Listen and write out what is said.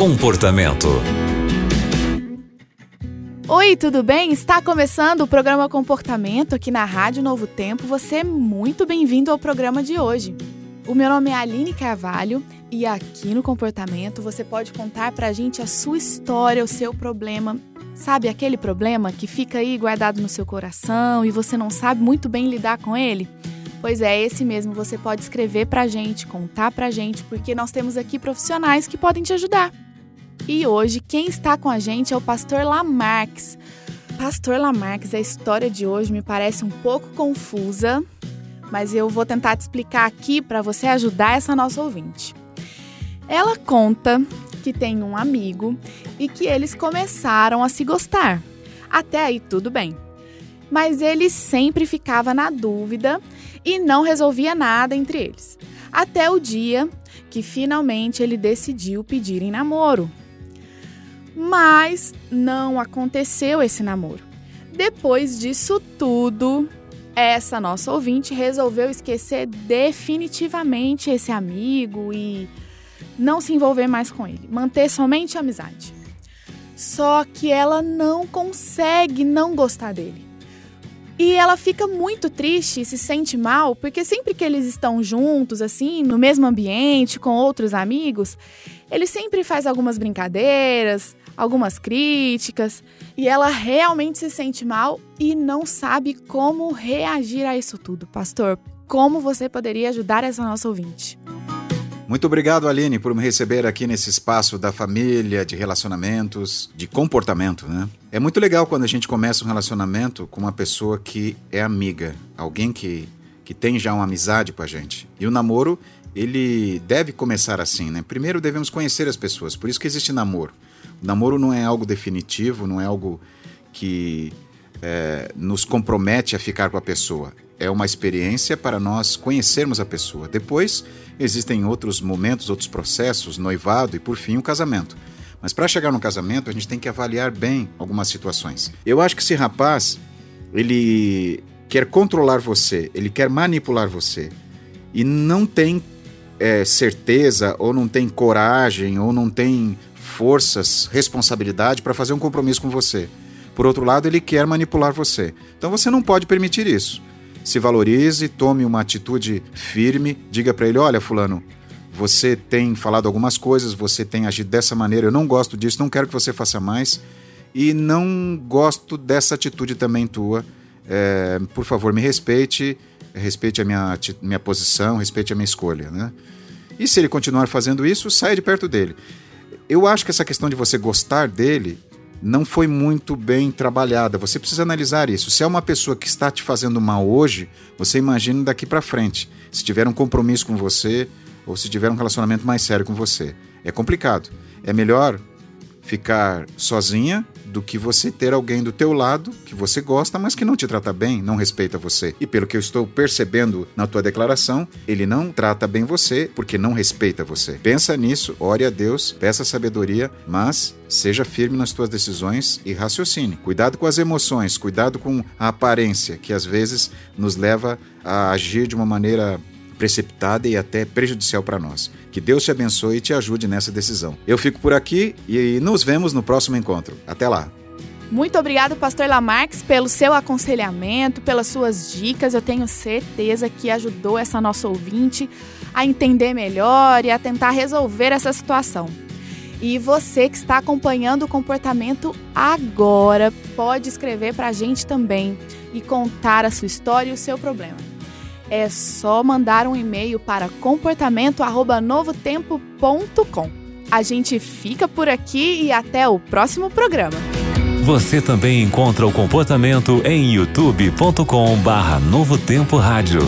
Comportamento. Oi, tudo bem? Está começando o programa Comportamento aqui na Rádio Novo Tempo. Você é muito bem-vindo ao programa de hoje. O meu nome é Aline Carvalho e aqui no Comportamento você pode contar pra gente a sua história, o seu problema. Sabe aquele problema que fica aí guardado no seu coração e você não sabe muito bem lidar com ele? Pois é, esse mesmo você pode escrever pra gente, contar pra gente, porque nós temos aqui profissionais que podem te ajudar. E hoje quem está com a gente é o pastor Lamarques. Pastor Lamarques, a história de hoje me parece um pouco confusa, mas eu vou tentar te explicar aqui para você ajudar essa nossa ouvinte. Ela conta que tem um amigo e que eles começaram a se gostar. Até aí tudo bem. Mas ele sempre ficava na dúvida e não resolvia nada entre eles. Até o dia que finalmente ele decidiu pedir em namoro. Mas não aconteceu esse namoro. Depois disso tudo, essa nossa ouvinte resolveu esquecer definitivamente esse amigo e não se envolver mais com ele, manter somente a amizade. Só que ela não consegue não gostar dele. E ela fica muito triste e se sente mal, porque sempre que eles estão juntos, assim, no mesmo ambiente, com outros amigos, ele sempre faz algumas brincadeiras, algumas críticas, e ela realmente se sente mal e não sabe como reagir a isso tudo. Pastor, como você poderia ajudar essa nossa ouvinte? Muito obrigado, Aline, por me receber aqui nesse espaço da família, de relacionamentos, de comportamento, né? É muito legal quando a gente começa um relacionamento com uma pessoa que é amiga, alguém que, que tem já uma amizade com a gente. E o namoro, ele deve começar assim, né? Primeiro devemos conhecer as pessoas, por isso que existe namoro. O namoro não é algo definitivo, não é algo que é, nos compromete a ficar com a pessoa. É uma experiência para nós conhecermos a pessoa. Depois, existem outros momentos, outros processos, noivado e, por fim, o casamento. Mas para chegar no casamento, a gente tem que avaliar bem algumas situações. Eu acho que esse rapaz, ele quer controlar você, ele quer manipular você e não tem é, certeza, ou não tem coragem, ou não tem forças, responsabilidade para fazer um compromisso com você. Por outro lado, ele quer manipular você. Então você não pode permitir isso se valorize, tome uma atitude firme, diga para ele: olha, Fulano, você tem falado algumas coisas, você tem agido dessa maneira, eu não gosto disso, não quero que você faça mais e não gosto dessa atitude também tua. É, por favor, me respeite, respeite a minha, minha posição, respeite a minha escolha. Né? E se ele continuar fazendo isso, saia de perto dele. Eu acho que essa questão de você gostar dele não foi muito bem trabalhada. Você precisa analisar isso. Se é uma pessoa que está te fazendo mal hoje, você imagina daqui para frente. Se tiver um compromisso com você ou se tiver um relacionamento mais sério com você. É complicado. É melhor ficar sozinha do que você ter alguém do teu lado que você gosta, mas que não te trata bem, não respeita você. E pelo que eu estou percebendo na tua declaração, ele não trata bem você porque não respeita você. Pensa nisso, ore a Deus, peça sabedoria, mas seja firme nas tuas decisões e raciocine. Cuidado com as emoções, cuidado com a aparência, que às vezes nos leva a agir de uma maneira precipitada e até prejudicial para nós. Que Deus te abençoe e te ajude nessa decisão. Eu fico por aqui e nos vemos no próximo encontro. Até lá. Muito obrigado, Pastor Lamarques, pelo seu aconselhamento, pelas suas dicas. Eu tenho certeza que ajudou essa nossa ouvinte a entender melhor e a tentar resolver essa situação. E você que está acompanhando o comportamento agora, pode escrever para a gente também e contar a sua história e o seu problema é só mandar um e-mail para comportamento@novotempo.com. A gente fica por aqui e até o próximo programa. Você também encontra o comportamento em youtube.com/novotempo rádio.